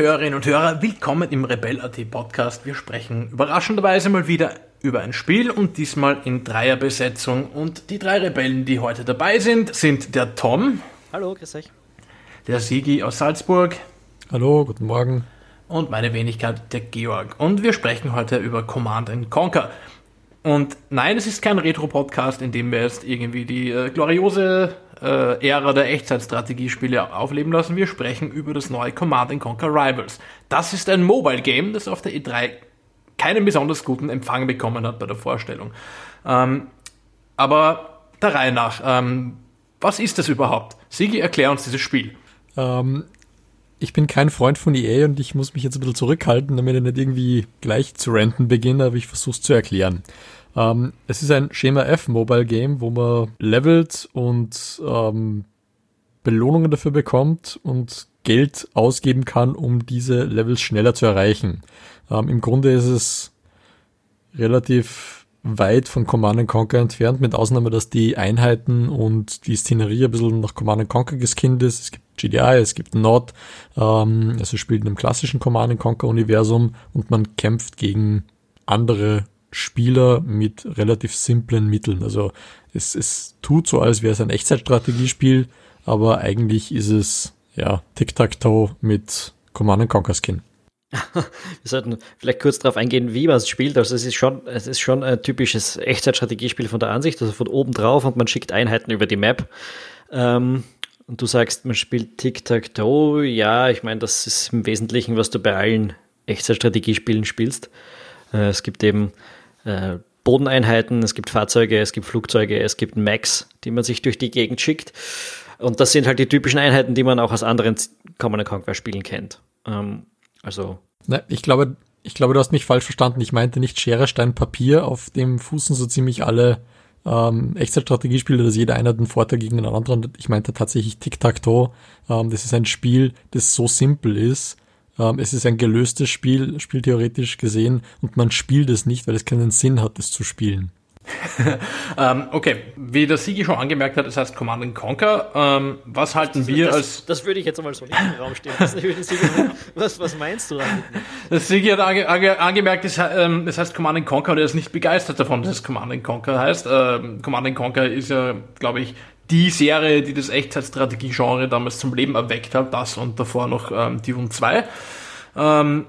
Hörerinnen und Hörer, willkommen im Rebell.at Podcast. Wir sprechen überraschenderweise mal wieder über ein Spiel und diesmal in Dreierbesetzung. Und die drei Rebellen, die heute dabei sind, sind der Tom. Hallo, grüß euch. Der Sigi aus Salzburg. Hallo, guten Morgen. Und meine Wenigkeit, der Georg. Und wir sprechen heute über Command Conquer. Und nein, es ist kein Retro-Podcast, in dem wir jetzt irgendwie die äh, gloriose äh, Ära der Echtzeitstrategiespiele aufleben lassen. Wir sprechen über das neue Command Conquer Rivals. Das ist ein Mobile-Game, das auf der E3 keinen besonders guten Empfang bekommen hat bei der Vorstellung. Ähm, aber der Reihe nach, ähm, was ist das überhaupt? Sigi, erklär uns dieses Spiel. Ähm, ich bin kein Freund von EA und ich muss mich jetzt ein bisschen zurückhalten, damit ich nicht irgendwie gleich zu renten beginne, aber ich versuche es zu erklären. Ähm, es ist ein Schema F Mobile Game, wo man levelt und ähm, Belohnungen dafür bekommt und Geld ausgeben kann, um diese Levels schneller zu erreichen. Ähm, Im Grunde ist es relativ weit von Command Conquer entfernt, mit Ausnahme, dass die Einheiten und die Szenerie ein bisschen nach Command Conquer geskinnt ist. Es gibt GDI, es gibt Nord, ähm, also spielt in einem klassischen Command Conquer Universum und man kämpft gegen andere Spieler mit relativ simplen Mitteln. Also es, es tut so, als wäre es ein Echtzeitstrategiespiel, aber eigentlich ist es ja Tic-Tac-Toe mit Command Conquer Skin. Wir sollten vielleicht kurz darauf eingehen, wie man es spielt. Also es ist schon, es ist schon ein typisches Echtzeitstrategiespiel von der Ansicht, also von oben drauf und man schickt Einheiten über die Map. Ähm, und du sagst, man spielt Tic-Tac-Toe. Ja, ich meine, das ist im Wesentlichen, was du bei allen Echtzeitstrategiespielen spielst. Äh, es gibt eben äh, Bodeneinheiten, es gibt Fahrzeuge, es gibt Flugzeuge, es gibt Max, die man sich durch die Gegend schickt. Und das sind halt die typischen Einheiten, die man auch aus anderen Command Conquer Spielen kennt. Ähm, also. Na, ich glaube, ich glaube, du hast mich falsch verstanden. Ich meinte nicht Schere, Stein, Papier, auf dem fußen so ziemlich alle ähm, Echtzeitstrategiespiele, dass jeder einer den Vorteil gegen den anderen. Ich meinte tatsächlich Tic-Tac-Toe. Ähm, das ist ein Spiel, das so simpel ist. Ähm, es ist ein gelöstes Spiel, spieltheoretisch gesehen, und man spielt es nicht, weil es keinen Sinn hat, es zu spielen. Ähm, okay, wie der Sigi schon angemerkt hat, das heißt Command Conquer. Ähm, was halten das, wir das, als. Das würde ich jetzt einmal so nicht im Raum stehen. was, was meinst du damit? Das Sigi hat ange, ange, angemerkt, das, ähm, das heißt Command Conquer und er ist nicht begeistert davon, dass es Command Conquer heißt. Ähm, Command Conquer ist ja, glaube ich, die Serie, die das Echtzeitstrategie-Genre damals zum Leben erweckt hat. Das und davor noch ähm, Dune 2. Ähm,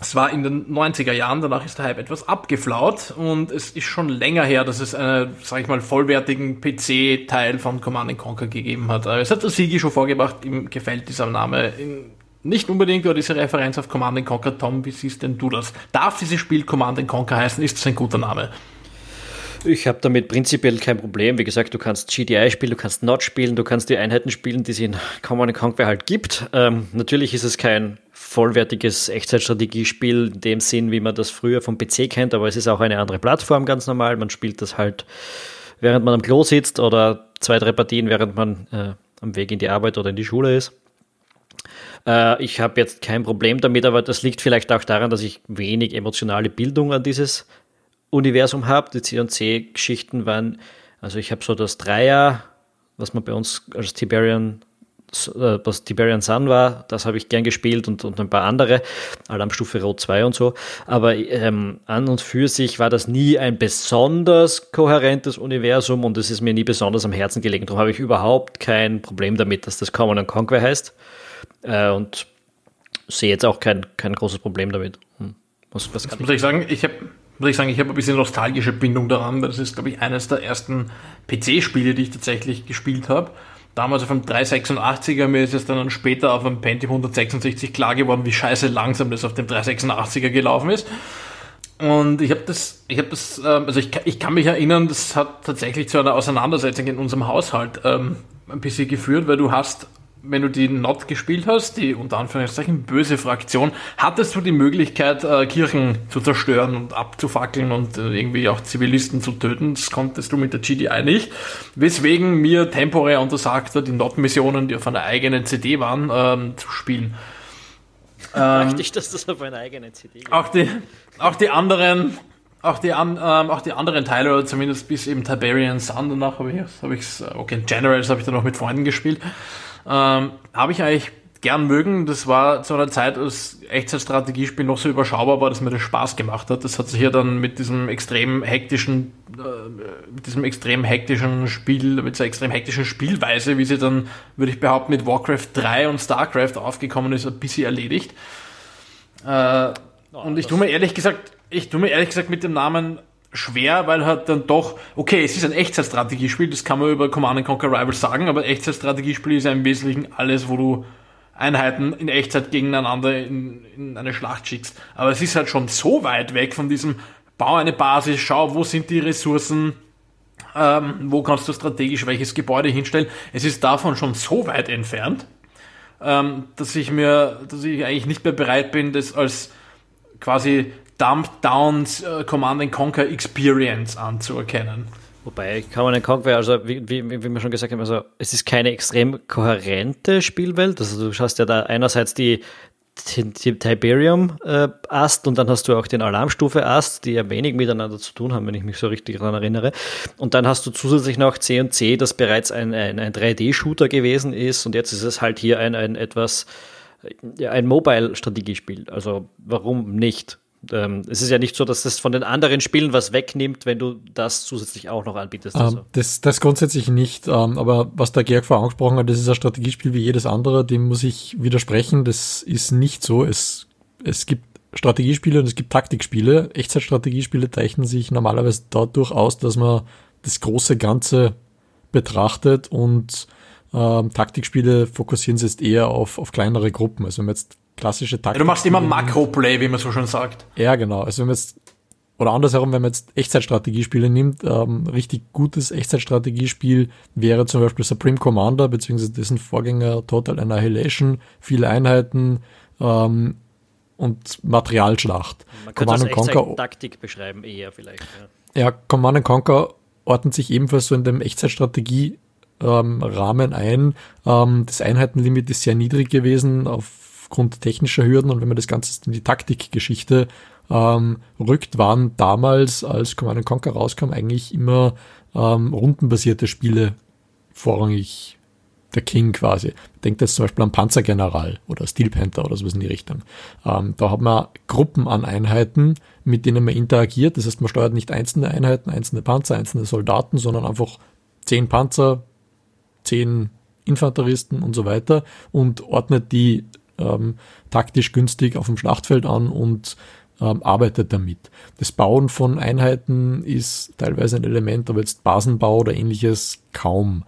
es war in den 90er Jahren, danach ist der Hype etwas abgeflaut und es ist schon länger her, dass es einen, sag ich mal, vollwertigen PC-Teil von Command Conquer gegeben hat. Es hat der Sigi schon vorgebracht, ihm gefällt dieser Name nicht unbedingt, oder diese Referenz auf Command Conquer. Tom, wie siehst denn du das? Darf dieses Spiel Command Conquer heißen? Ist es ein guter Name? Ich habe damit prinzipiell kein Problem. Wie gesagt, du kannst GDI spielen, du kannst Not spielen, du kannst die Einheiten spielen, die es in Command Conquer halt gibt. Ähm, natürlich ist es kein vollwertiges Echtzeitstrategiespiel in dem Sinn, wie man das früher vom PC kennt, aber es ist auch eine andere Plattform ganz normal. Man spielt das halt, während man am Klo sitzt oder zwei, drei Partien, während man äh, am Weg in die Arbeit oder in die Schule ist. Äh, ich habe jetzt kein Problem damit, aber das liegt vielleicht auch daran, dass ich wenig emotionale Bildung an dieses Universum habe. Die C&C-Geschichten waren, also ich habe so das Dreier, was man bei uns als Tiberian äh, was Tiberian Sun war, das habe ich gern gespielt und, und ein paar andere, Alarmstufe Rot 2 und so. Aber ähm, an und für sich war das nie ein besonders kohärentes Universum und es ist mir nie besonders am Herzen gelegen. Darum habe ich überhaupt kein Problem damit, dass das Common Conquer heißt. Äh, und sehe jetzt auch kein, kein großes Problem damit. Hm. Was, was muss ich sagen, ich habe muss ich sagen, ich habe ein bisschen nostalgische Bindung daran, weil das ist, glaube ich, eines der ersten PC-Spiele, die ich tatsächlich gespielt habe. Damals auf einem 386er, mir ist es dann später auf einem Pentium 166 klar geworden, wie scheiße langsam das auf dem 386er gelaufen ist. Und ich habe das, ich habe das, ähm, also ich, ich kann mich erinnern, das hat tatsächlich zu einer Auseinandersetzung in unserem Haushalt ähm, ein bisschen geführt, weil du hast wenn du die Not gespielt hast, die unter Anführungszeichen böse Fraktion, hattest du die Möglichkeit, äh, Kirchen zu zerstören und abzufackeln und äh, irgendwie auch Zivilisten zu töten. Das konntest du mit der GDI nicht. Weswegen mir temporär untersagte, die Not-Missionen, die auf einer eigenen CD waren, ähm, zu spielen. Ähm, ich, dass das auf einer eigenen CD war. Auch die, auch die anderen auch die, an, ähm, auch die anderen Teile, oder zumindest bis eben Tiberian Sun, danach habe ich es, hab ich's, okay, Generals habe ich dann noch mit Freunden gespielt ähm, habe ich eigentlich gern mögen. Das war zu einer Zeit, als Echtzeitstrategiespiel noch so überschaubar war, dass mir das Spaß gemacht hat. Das hat sich ja dann mit diesem extrem hektischen, äh, mit diesem extrem hektischen Spiel, mit dieser extrem hektischen Spielweise, wie sie dann, würde ich behaupten, mit Warcraft 3 und StarCraft aufgekommen ist, ein bisschen erledigt. Äh, und ich tue mir ehrlich gesagt, ich tue mir ehrlich gesagt mit dem Namen schwer, weil halt dann doch, okay, es ist ein Echtzeitstrategiespiel, das kann man über Command Conquer Rivals sagen, aber Echtzeitstrategiespiel ist ja im Wesentlichen alles, wo du Einheiten in Echtzeit gegeneinander in, in eine Schlacht schickst. Aber es ist halt schon so weit weg von diesem Bau eine Basis, schau, wo sind die Ressourcen, ähm, wo kannst du strategisch welches Gebäude hinstellen. Es ist davon schon so weit entfernt, ähm, dass ich mir, dass ich eigentlich nicht mehr bereit bin, das als quasi Dumped Downs äh, Command Conquer Experience anzuerkennen. Wobei Command Conquer, also wie, wie, wie wir schon gesagt haben, also es ist keine extrem kohärente Spielwelt. Also du hast ja da einerseits die, die Tiberium-Ast äh, und dann hast du auch den Alarmstufe-Ast, die ja wenig miteinander zu tun haben, wenn ich mich so richtig daran erinnere. Und dann hast du zusätzlich noch C&C, das bereits ein, ein, ein 3D-Shooter gewesen ist und jetzt ist es halt hier ein, ein etwas, ja, ein Mobile-Strategiespiel. Also warum nicht? Ähm, es ist ja nicht so, dass das von den anderen Spielen was wegnimmt, wenn du das zusätzlich auch noch anbietest. Also. das, das grundsätzlich nicht. Ähm, aber was der Georg vorher angesprochen hat, das ist ein Strategiespiel wie jedes andere, dem muss ich widersprechen. Das ist nicht so. Es, es gibt Strategiespiele und es gibt Taktikspiele. Echtzeitstrategiespiele zeichnen sich normalerweise dadurch aus, dass man das große Ganze betrachtet und ähm, Taktikspiele fokussieren sich jetzt eher auf, auf kleinere Gruppen. Also wenn man jetzt klassische Taktik. Ja, du machst immer Makro-Play, wie man so schon sagt. Ja, genau. Also wenn man jetzt, oder andersherum, wenn man jetzt Echtzeitstrategiespiele nimmt, ähm, richtig gutes Echtzeitstrategiespiel wäre zum Beispiel Supreme Commander, beziehungsweise dessen Vorgänger Total Annihilation, viele Einheiten, ähm, und Materialschlacht. Man könnte Command das Conquer, Taktik beschreiben eher vielleicht. Ja. ja, Command Conquer ordnet sich ebenfalls so in dem Echtzeitstrategie ähm, Rahmen ein. Ähm, das Einheitenlimit ist sehr niedrig gewesen auf aufgrund technischer Hürden und wenn man das Ganze in die Taktikgeschichte ähm, rückt, waren damals, als Command Conquer rauskam, eigentlich immer ähm, rundenbasierte Spiele vorrangig der King quasi. Denkt jetzt zum Beispiel an Panzergeneral oder Steel Panther oder sowas in die Richtung. Ähm, da hat man Gruppen an Einheiten, mit denen man interagiert. Das heißt, man steuert nicht einzelne Einheiten, einzelne Panzer, einzelne Soldaten, sondern einfach zehn Panzer, zehn Infanteristen und so weiter und ordnet die ähm, taktisch günstig auf dem Schlachtfeld an und ähm, arbeitet damit. Das Bauen von Einheiten ist teilweise ein Element, aber jetzt Basenbau oder ähnliches kaum.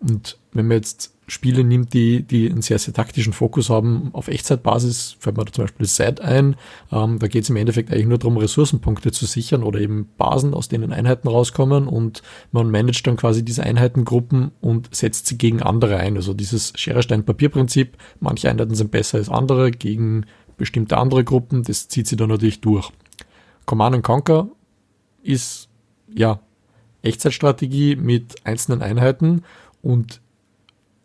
Und wenn man jetzt Spiele nimmt, die, die einen sehr, sehr taktischen Fokus haben, auf Echtzeitbasis, fällt mir da zum Beispiel Set ein. Ähm, da geht es im Endeffekt eigentlich nur darum, Ressourcenpunkte zu sichern oder eben Basen, aus denen Einheiten rauskommen und man managt dann quasi diese Einheitengruppen und setzt sie gegen andere ein. Also dieses Schere-Stein-Papier-Prinzip, manche Einheiten sind besser als andere gegen bestimmte andere Gruppen, das zieht sie dann natürlich durch. Command Conquer ist ja Echtzeitstrategie mit einzelnen Einheiten und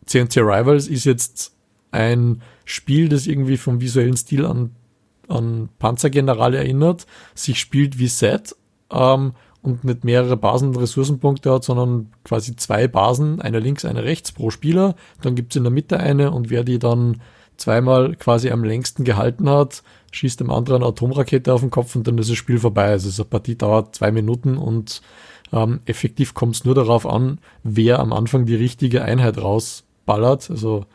CNC Rivals ist jetzt ein Spiel, das irgendwie vom visuellen Stil an, an Panzergeneral erinnert, sich spielt wie Set ähm, und nicht mehrere Basen und Ressourcenpunkte hat, sondern quasi zwei Basen, eine links, eine rechts pro Spieler. Dann gibt's in der Mitte eine und wer die dann zweimal quasi am längsten gehalten hat, schießt dem anderen eine Atomrakete auf den Kopf und dann ist das Spiel vorbei. Also so eine Partie dauert zwei Minuten und ähm, effektiv kommt es nur darauf an, wer am Anfang die richtige Einheit rausballert. Also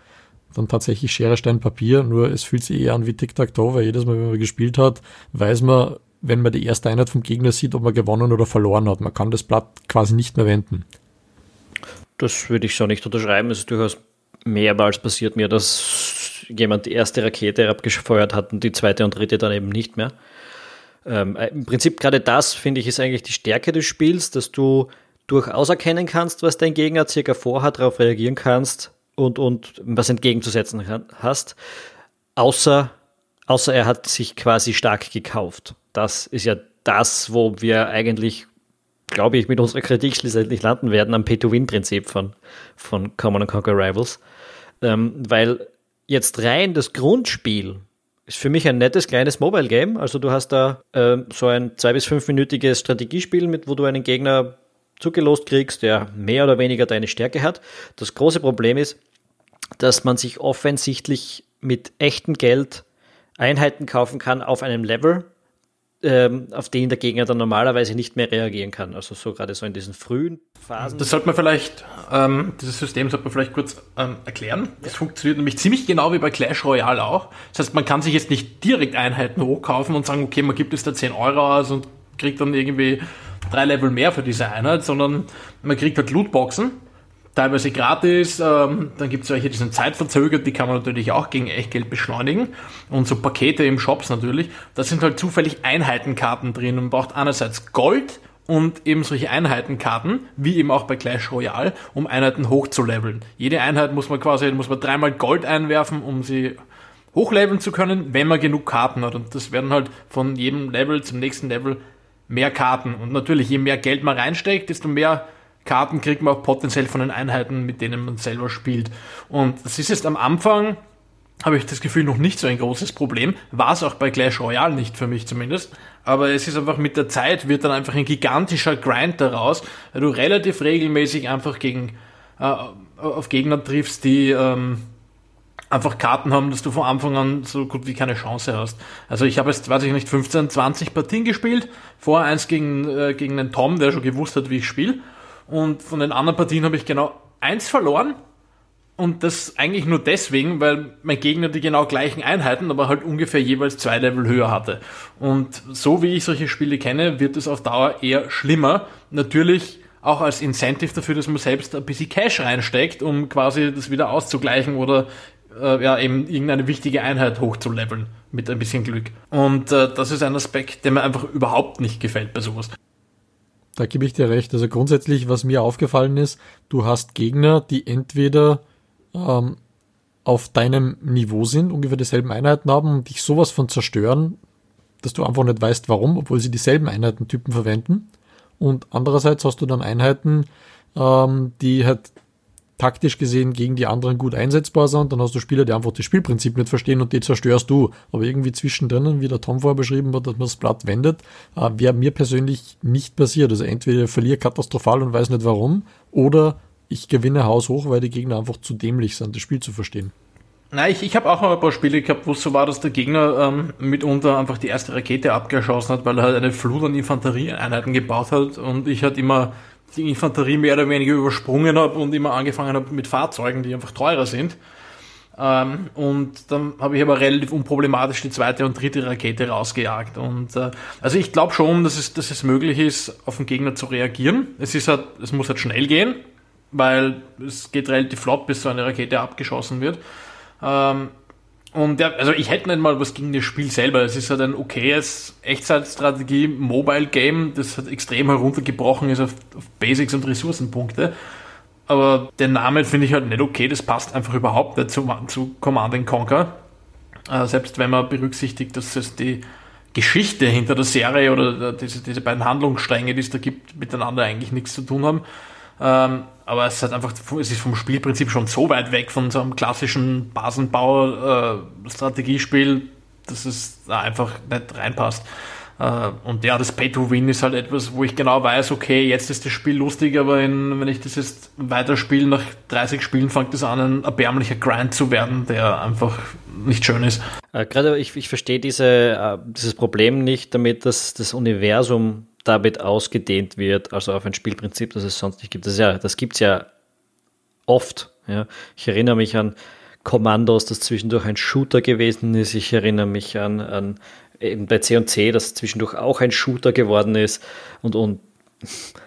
dann tatsächlich Schere, Stein, Papier. Nur es fühlt sich eher an wie Tic-Tac-Toe, weil jedes Mal, wenn man gespielt hat, weiß man, wenn man die erste Einheit vom Gegner sieht, ob man gewonnen oder verloren hat. Man kann das Blatt quasi nicht mehr wenden. Das würde ich so nicht unterschreiben. Es ist durchaus mehrmals passiert mir, dass jemand die erste Rakete abgefeuert hat und die zweite und dritte dann eben nicht mehr. Ähm, äh, Im Prinzip gerade das, finde ich, ist eigentlich die Stärke des Spiels, dass du durchaus erkennen kannst, was dein Gegner circa vorhat, darauf reagieren kannst und, und was entgegenzusetzen hast. Außer, außer er hat sich quasi stark gekauft. Das ist ja das, wo wir eigentlich, glaube ich, mit unserer Kritik schlussendlich landen werden am Pay-to-Win-Prinzip von, von Common Conquer Rivals. Ähm, weil jetzt rein das Grundspiel ist für mich ein nettes kleines Mobile Game. Also du hast da äh, so ein zwei bis fünfminütiges Strategiespiel, mit wo du einen Gegner zugelost kriegst, der mehr oder weniger deine Stärke hat. Das große Problem ist, dass man sich offensichtlich mit echtem Geld Einheiten kaufen kann auf einem Level, ähm, auf den der Gegner dann normalerweise nicht mehr reagieren kann. Also so gerade so in diesen frühen Phasen. Das sollte man vielleicht, ähm, dieses System sollte man vielleicht kurz ähm, erklären. Das funktioniert nämlich ziemlich genau wie bei Clash Royale auch. Das heißt, man kann sich jetzt nicht direkt Einheiten hochkaufen und sagen, okay, man gibt es da 10 Euro aus und kriegt dann irgendwie drei Level mehr für diese Einheit, sondern man kriegt halt Lootboxen teilweise gratis. Ähm, dann gibt es welche, die sind zeitverzögert, die kann man natürlich auch gegen Echtgeld beschleunigen. Und so Pakete im Shops natürlich. Da sind halt zufällig Einheitenkarten drin und braucht einerseits Gold und eben solche Einheitenkarten, wie eben auch bei Clash Royale, um Einheiten hochzuleveln. Jede Einheit muss man quasi, muss man dreimal Gold einwerfen, um sie hochleveln zu können, wenn man genug Karten hat. Und das werden halt von jedem Level zum nächsten Level mehr Karten. Und natürlich, je mehr Geld man reinsteckt, desto mehr Karten kriegt man auch potenziell von den Einheiten, mit denen man selber spielt. Und das ist jetzt am Anfang, habe ich das Gefühl, noch nicht so ein großes Problem. War es auch bei Clash Royale nicht für mich zumindest. Aber es ist einfach mit der Zeit wird dann einfach ein gigantischer Grind daraus, weil du relativ regelmäßig einfach gegen äh, auf Gegner triffst, die ähm, einfach Karten haben, dass du von Anfang an so gut wie keine Chance hast. Also ich habe jetzt, weiß ich nicht, 15, 20 Partien gespielt, vorher eins gegen, äh, gegen einen Tom, der schon gewusst hat, wie ich spiele. Und von den anderen Partien habe ich genau eins verloren. Und das eigentlich nur deswegen, weil mein Gegner die genau gleichen Einheiten, aber halt ungefähr jeweils zwei Level höher hatte. Und so wie ich solche Spiele kenne, wird es auf Dauer eher schlimmer. Natürlich auch als Incentive dafür, dass man selbst ein bisschen Cash reinsteckt, um quasi das wieder auszugleichen oder äh, ja, eben irgendeine wichtige Einheit hochzuleveln mit ein bisschen Glück. Und äh, das ist ein Aspekt, der mir einfach überhaupt nicht gefällt bei sowas. Da gebe ich dir recht. Also grundsätzlich, was mir aufgefallen ist, du hast Gegner, die entweder ähm, auf deinem Niveau sind, ungefähr dieselben Einheiten haben und dich sowas von zerstören, dass du einfach nicht weißt, warum, obwohl sie dieselben Einheitentypen verwenden. Und andererseits hast du dann Einheiten, ähm, die halt taktisch gesehen gegen die anderen gut einsetzbar sind, dann hast du Spieler, die einfach das Spielprinzip nicht verstehen und die zerstörst du. Aber irgendwie zwischendrin, wie der Tom vorher beschrieben hat, dass man das Blatt wendet, äh, wäre mir persönlich nicht passiert. Also entweder ich verliere katastrophal und weiß nicht warum, oder ich gewinne Haus hoch, weil die Gegner einfach zu dämlich sind, das Spiel zu verstehen. Nein, ich, ich habe auch mal ein paar Spiele gehabt, wo es so war, dass der Gegner ähm, mitunter einfach die erste Rakete abgeschossen hat, weil er halt eine Flut an Infanterieeinheiten gebaut hat und ich halt immer die Infanterie mehr oder weniger übersprungen habe und immer angefangen habe mit Fahrzeugen, die einfach teurer sind. Ähm, und dann habe ich aber relativ unproblematisch die zweite und dritte Rakete rausgejagt. Und äh, also ich glaube schon, dass es, dass es möglich ist, auf den Gegner zu reagieren. Es ist halt, es muss halt schnell gehen, weil es geht relativ flott, bis so eine Rakete abgeschossen wird. Ähm, und ja, also ich hätte nicht mal was gegen das Spiel selber. Es ist halt ein okayes Echtzeitstrategie-Mobile-Game, das halt extrem heruntergebrochen ist auf, auf Basics und Ressourcenpunkte. Aber der Name finde ich halt nicht okay, das passt einfach überhaupt nicht zu, zu Command Conquer. Äh, selbst wenn man berücksichtigt, dass es die Geschichte hinter der Serie oder diese, diese beiden Handlungsstränge, die es da gibt, miteinander eigentlich nichts zu tun haben. Ähm, aber es ist halt einfach, es ist vom Spielprinzip schon so weit weg von so einem klassischen Basenbau-Strategiespiel, dass es da einfach nicht reinpasst. Äh, und ja, das Pay-to-Win ist halt etwas, wo ich genau weiß, okay, jetzt ist das Spiel lustig, aber in, wenn ich das jetzt weiterspiele, nach 30 Spielen fängt es an, ein erbärmlicher Grind zu werden, der einfach nicht schön ist. Äh, gerade ich, ich verstehe diese, äh, dieses Problem nicht damit, dass das Universum damit ausgedehnt wird, also auf ein Spielprinzip, das es sonst nicht gibt. Das, ja, das gibt es ja oft. Ja. Ich erinnere mich an Kommandos, das zwischendurch ein Shooter gewesen ist. Ich erinnere mich an, an eben bei C&C, das zwischendurch auch ein Shooter geworden ist. Und, und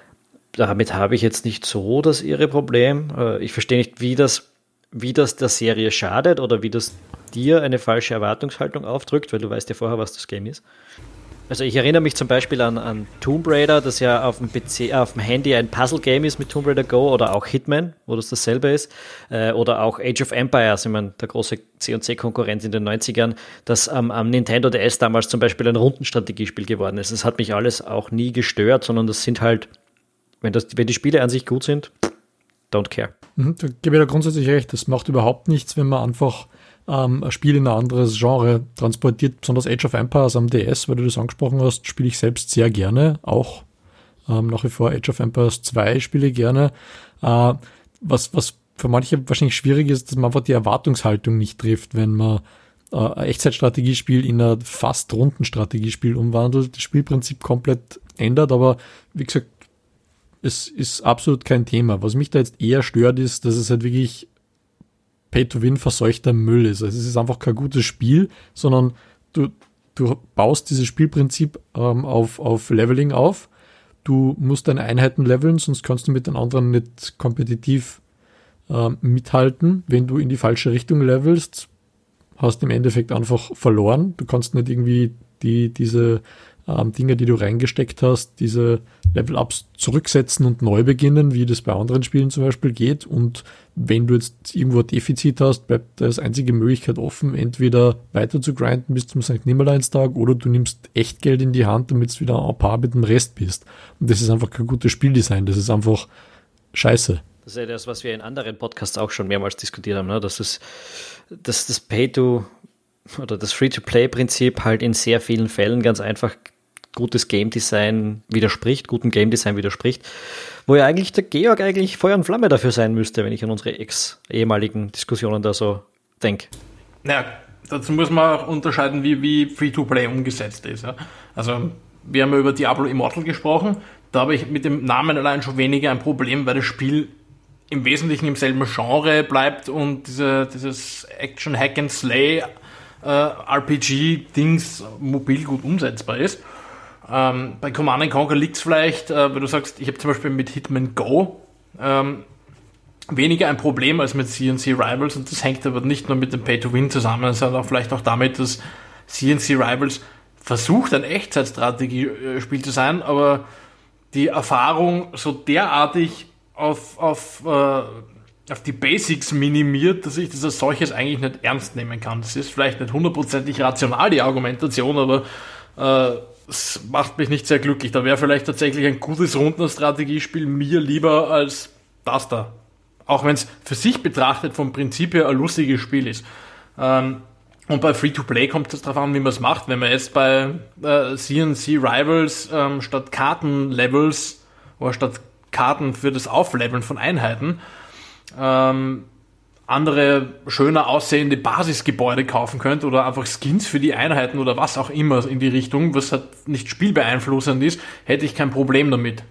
damit habe ich jetzt nicht so das ihre Problem. Äh, ich verstehe nicht, wie das, wie das der Serie schadet oder wie das dir eine falsche Erwartungshaltung aufdrückt, weil du weißt ja vorher, was das Game ist. Also ich erinnere mich zum Beispiel an, an Tomb Raider, das ja auf dem PC, auf dem Handy ein Puzzle-Game ist mit Tomb Raider Go oder auch Hitman, wo das dasselbe ist. Äh, oder auch Age of Empires, ich meine, der große C&C-Konkurrent in den 90ern, das ähm, am Nintendo DS damals zum Beispiel ein Rundenstrategiespiel geworden ist. Das hat mich alles auch nie gestört, sondern das sind halt, wenn, das, wenn die Spiele an sich gut sind, don't care. Mhm, da gebe ich da grundsätzlich recht. Das macht überhaupt nichts, wenn man einfach ähm, ein Spiel in ein anderes Genre transportiert, besonders Age of Empires am DS, weil du das angesprochen hast, spiele ich selbst sehr gerne, auch ähm, nach wie vor Age of Empires 2 spiele ich gerne. Äh, was, was für manche wahrscheinlich schwierig ist, dass man einfach die Erwartungshaltung nicht trifft, wenn man äh, ein Echtzeitstrategiespiel in ein fast Rundenstrategiespiel umwandelt, das Spielprinzip komplett ändert, aber wie gesagt, es ist absolut kein Thema. Was mich da jetzt eher stört, ist, dass es halt wirklich Pay-to-Win verseuchter Müll ist. Also es ist einfach kein gutes Spiel, sondern du, du baust dieses Spielprinzip ähm, auf, auf Leveling auf. Du musst deine Einheiten leveln, sonst kannst du mit den anderen nicht kompetitiv ähm, mithalten. Wenn du in die falsche Richtung levelst, hast du im Endeffekt einfach verloren. Du kannst nicht irgendwie die, diese ähm, Dinge, die du reingesteckt hast, diese Level-Ups zurücksetzen und neu beginnen, wie das bei anderen Spielen zum Beispiel geht. Und wenn du jetzt irgendwo ein Defizit hast, bleibt da als einzige Möglichkeit offen, entweder weiter zu grinden bis zum St. Nimmerleinstag oder du nimmst echt Geld in die Hand, damit du wieder ein paar mit dem Rest bist. Und das ist einfach kein gutes Spieldesign, das ist einfach scheiße. Das ist ja das, was wir in anderen Podcasts auch schon mehrmals diskutiert haben, ne? dass, es, dass das Pay-to- oder das Free-to-Play-Prinzip halt in sehr vielen Fällen ganz einfach gutes Game Design widerspricht, guten Game Design widerspricht, wo ja eigentlich der Georg eigentlich Feuer und Flamme dafür sein müsste, wenn ich an unsere ex-ehemaligen Diskussionen da so denke. Naja, dazu muss man auch unterscheiden, wie, wie Free-to-Play umgesetzt ist. Ja. Also, wir haben ja über Diablo Immortal gesprochen. Da habe ich mit dem Namen allein schon weniger ein Problem, weil das Spiel im Wesentlichen im selben Genre bleibt und diese, dieses Action Hack and Slay äh, RPG-Dings mobil gut umsetzbar ist. Ähm, bei Command Conquer liegt es vielleicht, äh, wenn du sagst, ich habe zum Beispiel mit Hitman Go ähm, weniger ein Problem als mit CNC Rivals und das hängt aber nicht nur mit dem Pay-to-Win zusammen, sondern auch vielleicht auch damit, dass CNC Rivals versucht, ein Echtzeitstrategie-Spiel zu sein, aber die Erfahrung so derartig auf, auf, äh, auf die Basics minimiert, dass ich das als solches eigentlich nicht ernst nehmen kann. Das ist vielleicht nicht hundertprozentig rational, die Argumentation, aber äh, es macht mich nicht sehr glücklich. Da wäre vielleicht tatsächlich ein gutes Rundenstrategiespiel mir lieber als das da. Auch wenn es für sich betrachtet vom Prinzip her ein lustiges Spiel ist. Ähm, und bei Free-to-Play kommt es darauf an, wie man es macht. Wenn man jetzt bei äh, CNC Rivals ähm, statt Kartenlevels oder statt Karten für das Aufleveln von Einheiten ähm, andere schöner aussehende Basisgebäude kaufen könnt oder einfach Skins für die Einheiten oder was auch immer in die Richtung, was halt nicht spielbeeinflussend ist, hätte ich kein Problem damit.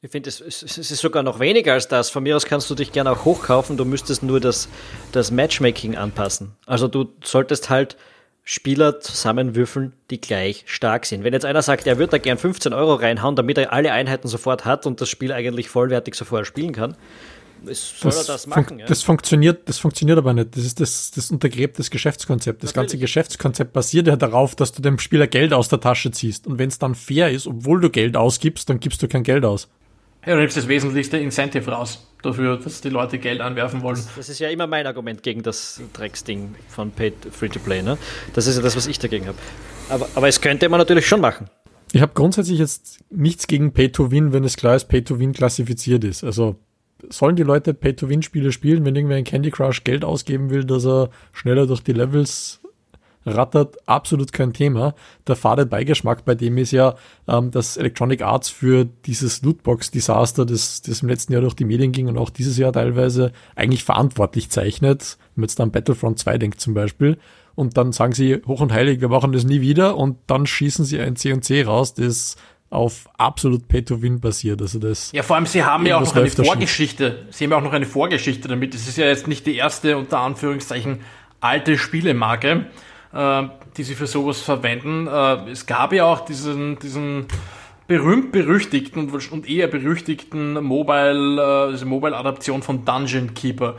Ich finde, es, ist sogar noch weniger als das. Von mir aus kannst du dich gerne auch hochkaufen, du müsstest nur das, das Matchmaking anpassen. Also du solltest halt Spieler zusammenwürfeln, die gleich stark sind. Wenn jetzt einer sagt, er würde da gern 15 Euro reinhauen, damit er alle Einheiten sofort hat und das Spiel eigentlich vollwertig sofort spielen kann, soll das er das machen? Ja? Das funktioniert, das funktioniert aber nicht. Das ist das, das untergräbt das Geschäftskonzept. Das Natürlich. ganze Geschäftskonzept basiert ja darauf, dass du dem Spieler Geld aus der Tasche ziehst. Und wenn es dann fair ist, obwohl du Geld ausgibst, dann gibst du kein Geld aus. Ja, du nimmst das wesentlichste Incentive raus dafür, dass die Leute Geld anwerfen wollen. Das ist ja immer mein Argument gegen das Drecksding von Paid Free-to-Play. Ne? Das ist ja das, was ich dagegen habe. Aber, aber es könnte man natürlich schon machen. Ich habe grundsätzlich jetzt nichts gegen Pay-to-Win, wenn es klar ist, Pay-to-Win klassifiziert ist. Also sollen die Leute Pay-to-Win-Spiele spielen, wenn irgendwer in Candy Crush Geld ausgeben will, dass er schneller durch die Levels rattert, absolut kein Thema. Der fade Beigeschmack bei dem ist ja, ähm, dass Electronic Arts für dieses Lootbox-Desaster, das, das im letzten Jahr durch die Medien ging und auch dieses Jahr teilweise eigentlich verantwortlich zeichnet. Wenn man jetzt an Battlefront 2 denkt zum Beispiel. Und dann sagen sie hoch und heilig, wir machen das nie wieder und dann schießen sie ein C&C raus, das auf absolut Pay-to-Win basiert. Also das ja, vor allem, sie haben ja auch noch eine Vorgeschichte. Sie haben ja auch noch eine Vorgeschichte damit. Es ist ja jetzt nicht die erste, unter Anführungszeichen, alte Spielemarke, äh, die sie für sowas verwenden. Äh, es gab ja auch diesen, diesen berühmt-berüchtigten und eher berüchtigten Mobile, äh, diese Mobile-Adaption von Dungeon Keeper,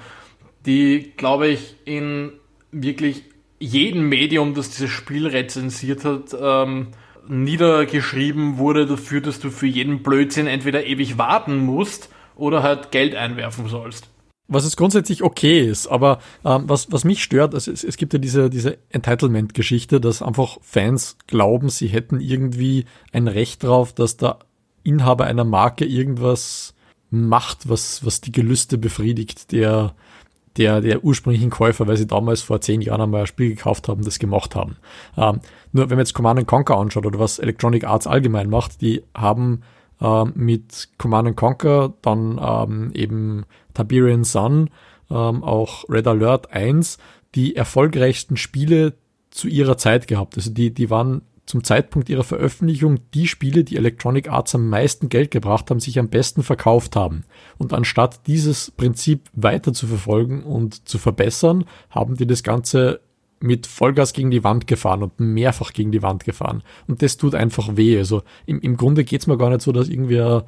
die, glaube ich, in wirklich jedem Medium, das dieses Spiel rezensiert hat, ähm, niedergeschrieben wurde dafür, dass du für jeden Blödsinn entweder ewig warten musst oder halt Geld einwerfen sollst. Was es grundsätzlich okay ist, aber ähm, was, was mich stört, also es, es gibt ja diese, diese Entitlement-Geschichte, dass einfach Fans glauben, sie hätten irgendwie ein Recht drauf, dass der Inhaber einer Marke irgendwas macht, was, was die Gelüste befriedigt, der, der, der ursprünglichen Käufer, weil sie damals vor zehn Jahren einmal ein Spiel gekauft haben, das gemacht haben. Ähm, nur wenn man jetzt Command Conquer anschaut oder was Electronic Arts allgemein macht, die haben äh, mit Command Conquer dann ähm, eben Tiberian Sun ähm, auch Red Alert 1 die erfolgreichsten Spiele zu ihrer Zeit gehabt. Also die, die waren zum Zeitpunkt ihrer Veröffentlichung die Spiele, die Electronic Arts am meisten Geld gebracht haben, sich am besten verkauft haben. Und anstatt dieses Prinzip weiter zu verfolgen und zu verbessern, haben die das Ganze mit Vollgas gegen die Wand gefahren und mehrfach gegen die Wand gefahren. Und das tut einfach weh. Also im, im Grunde geht's mir gar nicht so, dass irgendwie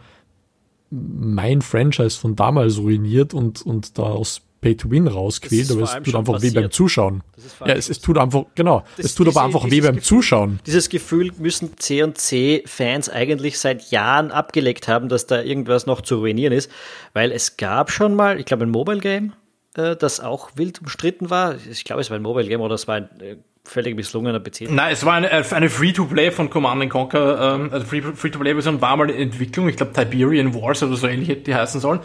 mein Franchise von damals ruiniert und, und da aus Pay-to-Win rausquält, aber es tut einfach passiert. weh beim Zuschauen. Ja, es, es, tut einfach, genau, das, es tut diese, aber einfach weh beim Gefühl, Zuschauen. Dieses Gefühl müssen C&C-Fans eigentlich seit Jahren abgelegt haben, dass da irgendwas noch zu ruinieren ist, weil es gab schon mal, ich glaube ein Mobile-Game, äh, das auch wild umstritten war. Ich glaube, es war ein Mobile-Game oder es war ein äh, völlig misslungener PC. Nein, es war eine, eine Free-to-Play von Command Conquer, ähm, also Free-to-Play-Version war mal in Entwicklung, ich glaube Tiberian Wars oder so ähnlich hätte die heißen sollen.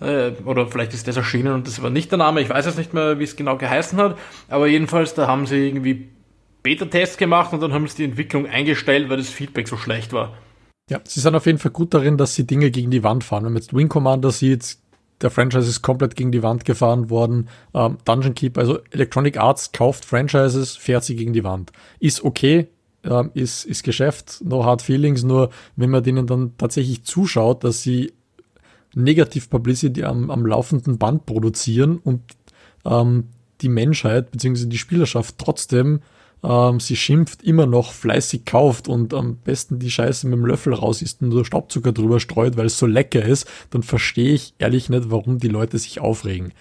Äh, oder vielleicht ist das erschienen und das war nicht der Name, ich weiß jetzt nicht mehr, wie es genau geheißen hat, aber jedenfalls, da haben sie irgendwie Beta-Tests gemacht und dann haben sie die Entwicklung eingestellt, weil das Feedback so schlecht war. Ja, sie sind auf jeden Fall gut darin, dass sie Dinge gegen die Wand fahren. Wenn man jetzt Wing Commander sieht, der Franchise ist komplett gegen die Wand gefahren worden. Ähm, Dungeon Keep, also Electronic Arts kauft Franchises, fährt sie gegen die Wand. Ist okay, ähm, ist, ist Geschäft, no hard feelings, nur wenn man denen dann tatsächlich zuschaut, dass sie Negativ-Publicity am, am laufenden Band produzieren und ähm, die Menschheit bzw. die Spielerschaft trotzdem ähm, sie schimpft, immer noch fleißig kauft und am besten die Scheiße mit dem Löffel raus isst und nur Staubzucker drüber streut, weil es so lecker ist, dann verstehe ich ehrlich nicht, warum die Leute sich aufregen.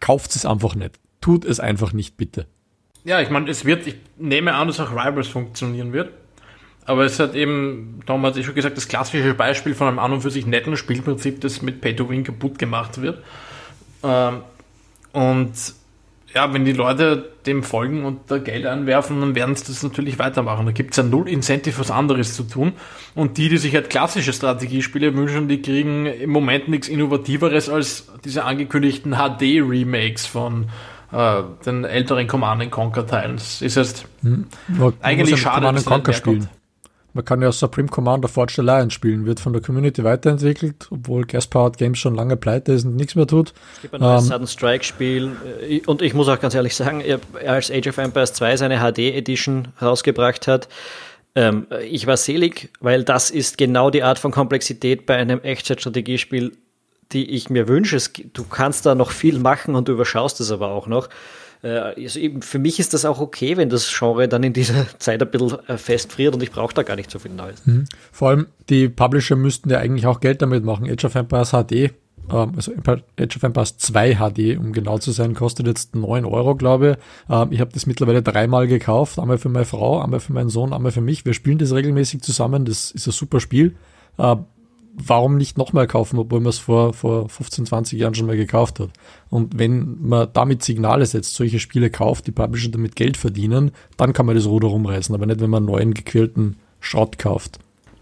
Kauft es einfach nicht. Tut es einfach nicht, bitte. Ja, ich meine, es wird, ich nehme an, dass auch Rivals funktionieren wird. Aber es hat eben, Tom hat sich schon gesagt, das klassische Beispiel von einem an und für sich netten Spielprinzip, das mit Pay to Win kaputt gemacht wird. Ähm, und ja, wenn die Leute dem folgen und da Geld einwerfen, dann werden sie das natürlich weitermachen. Da gibt es ja null Incentive, was anderes zu tun. Und die, die sich halt klassische Strategiespiele wünschen, die kriegen im Moment nichts Innovativeres als diese angekündigten HD-Remakes von äh, den älteren Command Conquer Teilen. Das ist jetzt hm. eigentlich schade, Command Conquer spielen. Man kann ja Supreme Commander Forged Alliance spielen, wird von der Community weiterentwickelt, obwohl Gas-Powered Games schon lange pleite ist und nichts mehr tut. Es gibt ein neues ähm, Sudden Strike-Spiel äh, und ich muss auch ganz ehrlich sagen, als Age of Empires 2 seine HD-Edition rausgebracht hat, ähm, ich war selig, weil das ist genau die Art von Komplexität bei einem Echtzeitstrategiespiel, die ich mir wünsche. Du kannst da noch viel machen und du überschaust es aber auch noch. Äh, also eben für mich ist das auch okay, wenn das Genre dann in dieser Zeit ein bisschen äh, festfriert und ich brauche da gar nicht so viel Neues. Mhm. Vor allem die Publisher müssten ja eigentlich auch Geld damit machen. Age of Empires HD, ähm, also Age of Empires 2 HD, um genau zu sein, kostet jetzt 9 Euro, glaube ich. Ähm, ich habe das mittlerweile dreimal gekauft, einmal für meine Frau, einmal für meinen Sohn, einmal für mich. Wir spielen das regelmäßig zusammen, das ist ein super Spiel ähm, warum nicht nochmal kaufen, obwohl man es vor, vor 15, 20 Jahren schon mal gekauft hat. Und wenn man damit Signale setzt, solche Spiele kauft, die Publisher damit Geld verdienen, dann kann man das Ruder rumreißen, aber nicht, wenn man neuen gequälten Schrott kauft.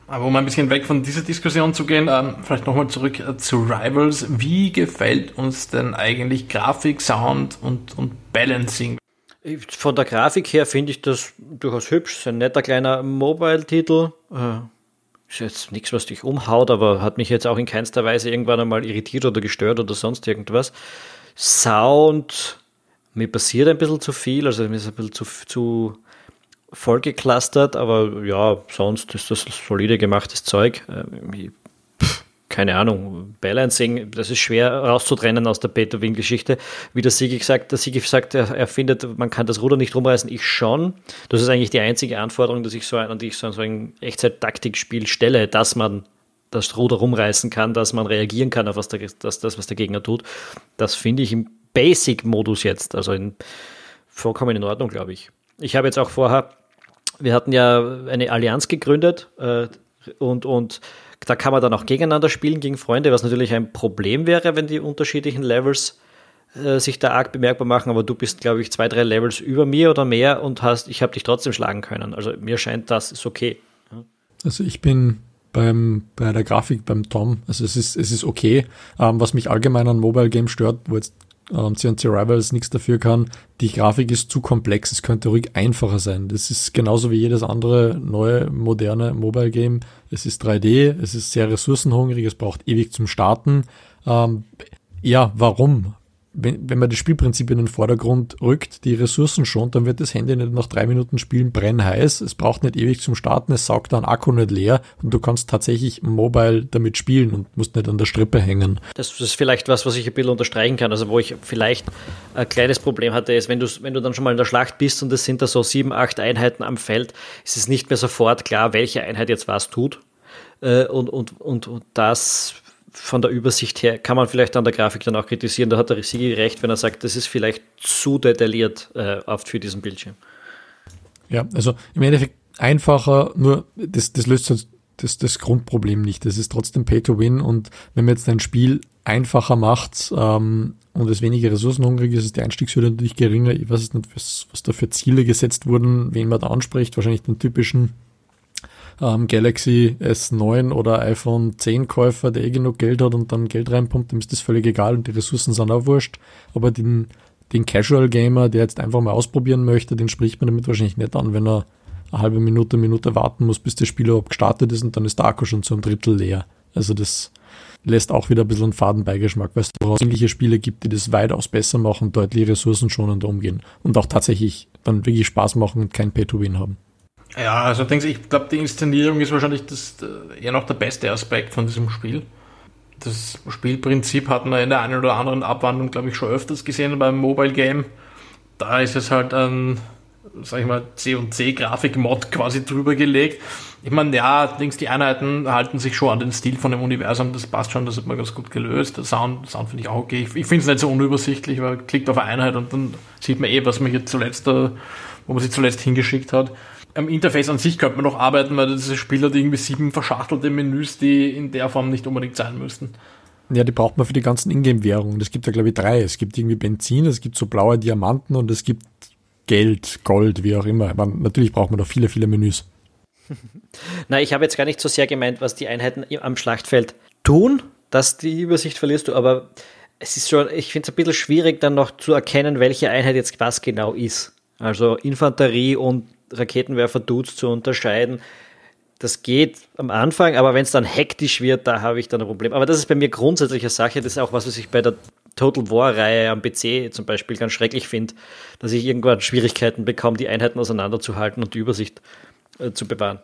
Aber um ein bisschen weg von dieser Diskussion zu gehen, ähm, vielleicht nochmal zurück äh, zu Rivals. Wie gefällt uns denn eigentlich Grafik, Sound und, und Balancing? Von der Grafik her finde ich das durchaus hübsch. Ein netter kleiner Mobile-Titel. Äh, ist jetzt nichts, was dich umhaut, aber hat mich jetzt auch in keinster Weise irgendwann einmal irritiert oder gestört oder sonst irgendwas. Sound, mir passiert ein bisschen zu viel, also mir ist ein bisschen zu, zu vollgeklustert, aber ja, sonst ist das solide gemachtes Zeug. Ähm, keine Ahnung, Balancing, das ist schwer rauszutrennen aus der Beethoven-Geschichte. Wie der Sigi gesagt, der Sigi sagt, er, er, findet, man kann das Ruder nicht rumreißen. Ich schon. Das ist eigentlich die einzige Anforderung, dass ich so, an ich so, so ein Echtzeit-Taktikspiel stelle, dass man das Ruder rumreißen kann, dass man reagieren kann auf was der, das, das, was der Gegner tut. Das finde ich im Basic-Modus jetzt, also in, vollkommen in Ordnung, glaube ich. Ich habe jetzt auch vorher, wir hatten ja eine Allianz gegründet äh, und, und da kann man dann auch gegeneinander spielen, gegen Freunde, was natürlich ein Problem wäre, wenn die unterschiedlichen Levels äh, sich da arg bemerkbar machen, aber du bist, glaube ich, zwei, drei Levels über mir oder mehr und hast, ich habe dich trotzdem schlagen können. Also mir scheint das ist okay. Also ich bin beim, bei der Grafik beim Tom, also es ist, es ist okay. Ähm, was mich allgemein an Mobile Games stört, wo jetzt ähm, CNC Rivals nichts dafür kann. Die Grafik ist zu komplex, es könnte ruhig einfacher sein. Das ist genauso wie jedes andere neue, moderne Mobile Game. Es ist 3D, es ist sehr ressourcenhungrig, es braucht ewig zum Starten. Ähm, ja, warum? Wenn, wenn man das Spielprinzip in den Vordergrund rückt, die Ressourcen schont, dann wird das Handy nicht nach drei Minuten Spielen brennheiß. Es braucht nicht ewig zum Starten, es saugt dann Akku nicht leer und du kannst tatsächlich mobile damit spielen und musst nicht an der Strippe hängen. Das ist vielleicht was, was ich ein bisschen unterstreichen kann. Also wo ich vielleicht ein kleines Problem hatte, ist, wenn du, wenn du dann schon mal in der Schlacht bist und es sind da so sieben, acht Einheiten am Feld, ist es nicht mehr sofort klar, welche Einheit jetzt was tut. Äh, und, und, und, und das von der Übersicht her kann man vielleicht an der Grafik dann auch kritisieren. Da hat der Sigi recht, wenn er sagt, das ist vielleicht zu detailliert äh, oft für diesen Bildschirm. Ja, also im Endeffekt einfacher, nur das, das löst das, das Grundproblem nicht. Das ist trotzdem Pay to Win und wenn man jetzt ein Spiel einfacher macht ähm, und es weniger ressourcenhungrig ist, ist die Einstiegshürde natürlich geringer. Ich weiß nicht, was, was da für Ziele gesetzt wurden, wen man da anspricht. Wahrscheinlich den typischen ähm, Galaxy S9 oder iPhone 10 Käufer, der eh genug Geld hat und dann Geld reinpumpt, dem ist das völlig egal und die Ressourcen sind auch wurscht. Aber den, den Casual Gamer, der jetzt einfach mal ausprobieren möchte, den spricht man damit wahrscheinlich nicht an, wenn er eine halbe Minute, Minute warten muss, bis das Spiel überhaupt gestartet ist und dann ist der Akku schon zu einem Drittel leer. Also das lässt auch wieder ein bisschen einen Fadenbeigeschmack, weil es durchaus ähnliche Spiele gibt, die das weitaus besser machen, deutlich ressourcenschonender umgehen und auch tatsächlich dann wirklich Spaß machen und kein Pay-to-Win haben. Ja, also ich glaube, die Inszenierung ist wahrscheinlich das, äh, eher noch der beste Aspekt von diesem Spiel. Das Spielprinzip hat man in der einen oder anderen Abwandlung, glaube ich, schon öfters gesehen beim Mobile Game. Da ist es halt ein, sag ich mal, C&C-Grafik-Mod quasi drüber gelegt. Ich meine, ja, denkst die Einheiten halten sich schon an den Stil von dem Universum, das passt schon, das hat man ganz gut gelöst. Der Sound, Sound finde ich auch okay. Ich, ich finde es nicht so unübersichtlich, weil man klickt auf eine Einheit und dann sieht man eh, was man hier zuletzt, wo man sie zuletzt hingeschickt hat am Interface an sich könnte man noch arbeiten, weil dieses Spiel hat irgendwie sieben verschachtelte Menüs, die in der Form nicht unbedingt sein müssten. Ja, die braucht man für die ganzen Ingame-Währungen. Es gibt ja, glaube ich, drei. Es gibt irgendwie Benzin, es gibt so blaue Diamanten und es gibt Geld, Gold, wie auch immer. Aber natürlich braucht man da viele, viele Menüs. Na, ich habe jetzt gar nicht so sehr gemeint, was die Einheiten am Schlachtfeld tun, dass die Übersicht verlierst du, aber es ist schon, ich finde es ein bisschen schwierig, dann noch zu erkennen, welche Einheit jetzt was genau ist. Also Infanterie und Raketenwerfer-Dudes zu unterscheiden. Das geht am Anfang, aber wenn es dann hektisch wird, da habe ich dann ein Problem. Aber das ist bei mir grundsätzlich eine Sache. Das ist auch was, was ich bei der Total War-Reihe am PC zum Beispiel ganz schrecklich finde, dass ich irgendwann Schwierigkeiten bekomme, die Einheiten auseinanderzuhalten und die Übersicht äh, zu bewahren.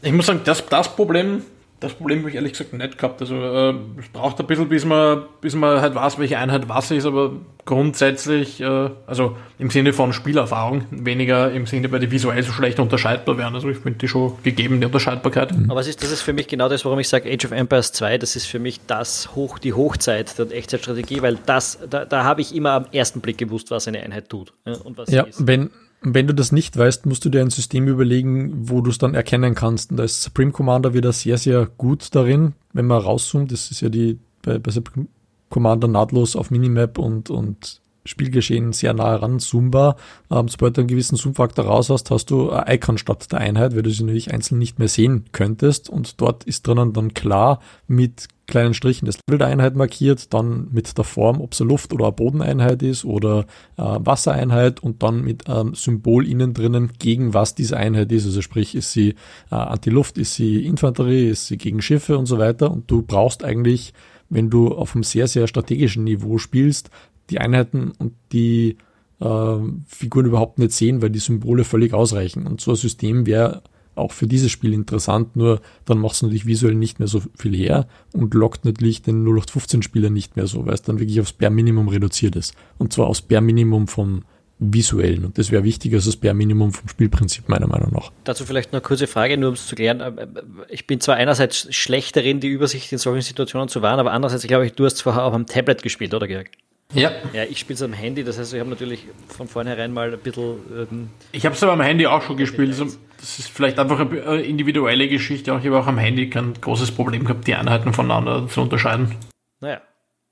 Ich muss sagen, das, das Problem das Problem habe ich ehrlich gesagt nicht gehabt. Also äh, es braucht ein bisschen, bis man, bis man halt weiß, welche Einheit was ist, aber grundsätzlich, äh, also im Sinne von Spielerfahrung, weniger im Sinne, weil die visuell so schlecht unterscheidbar wären. Also ich finde die schon gegeben, die Unterscheidbarkeit. Aber was ist, das ist für mich genau das, warum ich sage Age of Empires 2, das ist für mich das Hoch, die Hochzeit der Echtzeitstrategie, weil das, da, da habe ich immer am ersten Blick gewusst, was eine Einheit tut ja, und was ja, sie ist. Wenn, wenn du das nicht weißt, musst du dir ein System überlegen, wo du es dann erkennen kannst. Und da ist Supreme Commander wieder sehr, sehr gut darin, wenn man rauszoomt. Das ist ja die bei, bei Supreme Commander nahtlos auf Minimap und, und Spielgeschehen sehr nah ran zoombar. Ähm, sobald du einen gewissen Zoom-Faktor raus hast, hast du ein Icon statt der Einheit, weil du sie natürlich einzeln nicht mehr sehen könntest. Und dort ist drinnen dann klar mit kleinen Strichen das Level der Einheit markiert, dann mit der Form, ob es eine Luft- oder eine Bodeneinheit ist oder äh, Wassereinheit und dann mit einem Symbol innen drinnen, gegen was diese Einheit ist. Also sprich, ist sie äh, Anti-Luft, ist sie Infanterie, ist sie gegen Schiffe und so weiter. Und du brauchst eigentlich, wenn du auf einem sehr, sehr strategischen Niveau spielst, die Einheiten und die äh, Figuren überhaupt nicht sehen, weil die Symbole völlig ausreichen. Und so ein System wäre auch für dieses Spiel interessant, nur dann macht es natürlich visuell nicht mehr so viel her und lockt natürlich den 0815-Spieler nicht mehr so, weil es dann wirklich aufs Bare Minimum reduziert ist. Und zwar aufs Bare Minimum vom visuellen. Und das wäre wichtiger als das Bare Minimum vom Spielprinzip, meiner Meinung nach. Dazu vielleicht noch eine kurze Frage, nur um es zu klären. Äh, ich bin zwar einerseits schlecht darin, die Übersicht in solchen Situationen zu wahren, aber andererseits, glaube ich, du hast vorher auch am Tablet gespielt, oder Georg? Ja. Ja, ich spiele es am Handy, das heißt, ich habe natürlich von vornherein mal ein bisschen. Ähm, ich habe es aber am Handy auch schon gespielt. Also das ist vielleicht einfach eine individuelle Geschichte. Ich habe auch am Handy kein großes Problem gehabt, die Einheiten voneinander zu unterscheiden. Naja,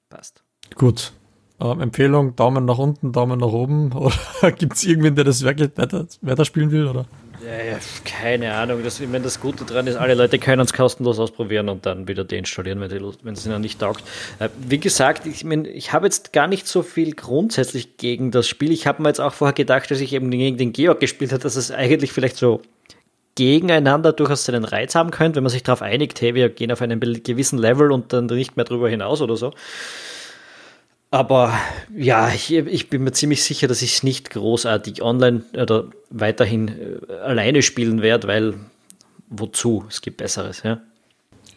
passt. Gut. Ähm, Empfehlung, Daumen nach unten, Daumen nach oben. Oder gibt es irgendwen, der das wirklich weiter, weiterspielen will? Oder? Ja, keine Ahnung. Das, ich meine, das Gute daran ist, alle Leute können es kostenlos ausprobieren und dann wieder deinstallieren, wenn, es ihnen nicht taugt. Äh, wie gesagt, ich, mein, ich habe jetzt gar nicht so viel grundsätzlich gegen das Spiel. Ich habe mir jetzt auch vorher gedacht, dass ich eben gegen den Georg gespielt habe, dass es eigentlich vielleicht so gegeneinander durchaus seinen Reiz haben könnte, wenn man sich darauf einigt, hey, wir gehen auf einem gewissen Level und dann nicht mehr drüber hinaus oder so. Aber ja, ich, ich, bin mir ziemlich sicher, dass ich es nicht großartig online oder weiterhin äh, alleine spielen werde, weil wozu? Es gibt Besseres, ja.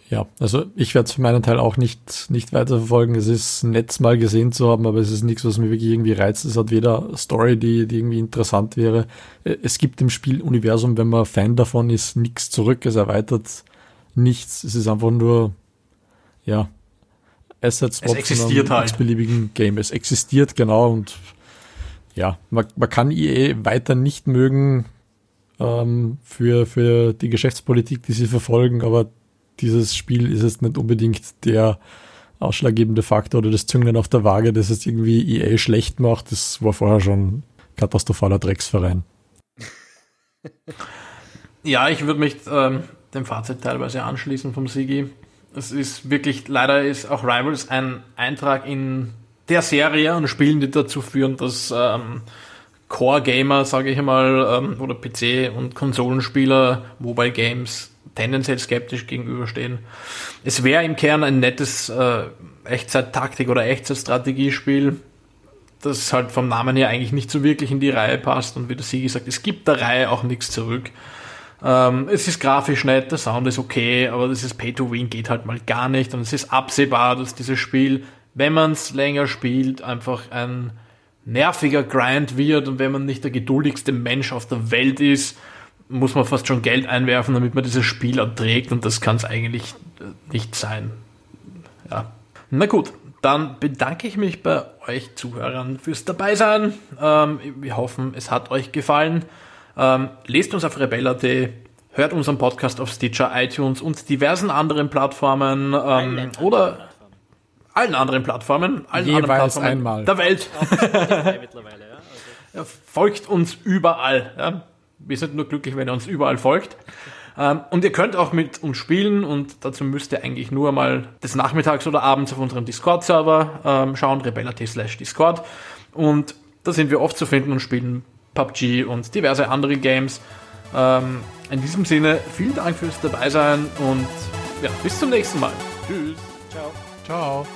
Ja, also ich werde es für meinen Teil auch nicht, nicht weiterverfolgen. Es ist nett mal gesehen zu haben, aber es ist nichts, was mir wirklich irgendwie reizt. Es hat weder Story, die, die irgendwie interessant wäre. Äh, es gibt im Spieluniversum, wenn man Fan davon ist, nichts zurück. Es erweitert nichts. Es ist einfach nur, ja, Asset Swap es existiert von einem halt. beliebigen Game. Es existiert, genau. Und ja, man, man kann EA weiter nicht mögen ähm, für, für die Geschäftspolitik, die sie verfolgen, aber dieses Spiel ist jetzt nicht unbedingt der ausschlaggebende Faktor oder das Zünglein auf der Waage, das es irgendwie EA schlecht macht. Das war vorher schon katastrophaler Drecksverein. Ja, ich würde mich ähm, dem Fazit teilweise anschließen vom Sigi. Es ist wirklich, leider ist auch Rivals ein Eintrag in der Serie und Spielen, die dazu führen, dass ähm, Core-Gamer, sage ich mal, ähm, oder PC- und Konsolenspieler Mobile Games tendenziell skeptisch gegenüberstehen. Es wäre im Kern ein nettes äh, Echtzeit-Taktik- oder Echtzeit-Strategiespiel, das halt vom Namen her eigentlich nicht so wirklich in die Reihe passt und wie der Sigi sagt, es gibt der Reihe auch nichts zurück. Ähm, es ist grafisch nett, der Sound ist okay, aber dieses Pay-to-Win geht halt mal gar nicht und es ist absehbar, dass dieses Spiel, wenn man es länger spielt, einfach ein nerviger Grind wird und wenn man nicht der geduldigste Mensch auf der Welt ist, muss man fast schon Geld einwerfen, damit man dieses Spiel erträgt und das kann es eigentlich äh, nicht sein. Ja. Na gut, dann bedanke ich mich bei euch Zuhörern fürs Dabeisein. Ähm, wir hoffen, es hat euch gefallen. Ähm, lest uns auf rebella.at, hört unseren Podcast auf Stitcher, iTunes und diversen anderen Plattformen ähm, oder allen anderen Plattformen, allen Jeweils anderen Plattformen einmal. der Welt. ja, folgt uns überall. Ja. Wir sind nur glücklich, wenn ihr uns überall folgt. Ähm, und ihr könnt auch mit uns spielen und dazu müsst ihr eigentlich nur mal des Nachmittags oder abends auf unserem Discord-Server ähm, schauen, rebella.t slash Discord. Und da sind wir oft zu finden und spielen PUBG und diverse andere Games. Ähm, in diesem Sinne, vielen Dank fürs Dabeisein und ja, bis zum nächsten Mal. Tschüss. Ciao. Ciao.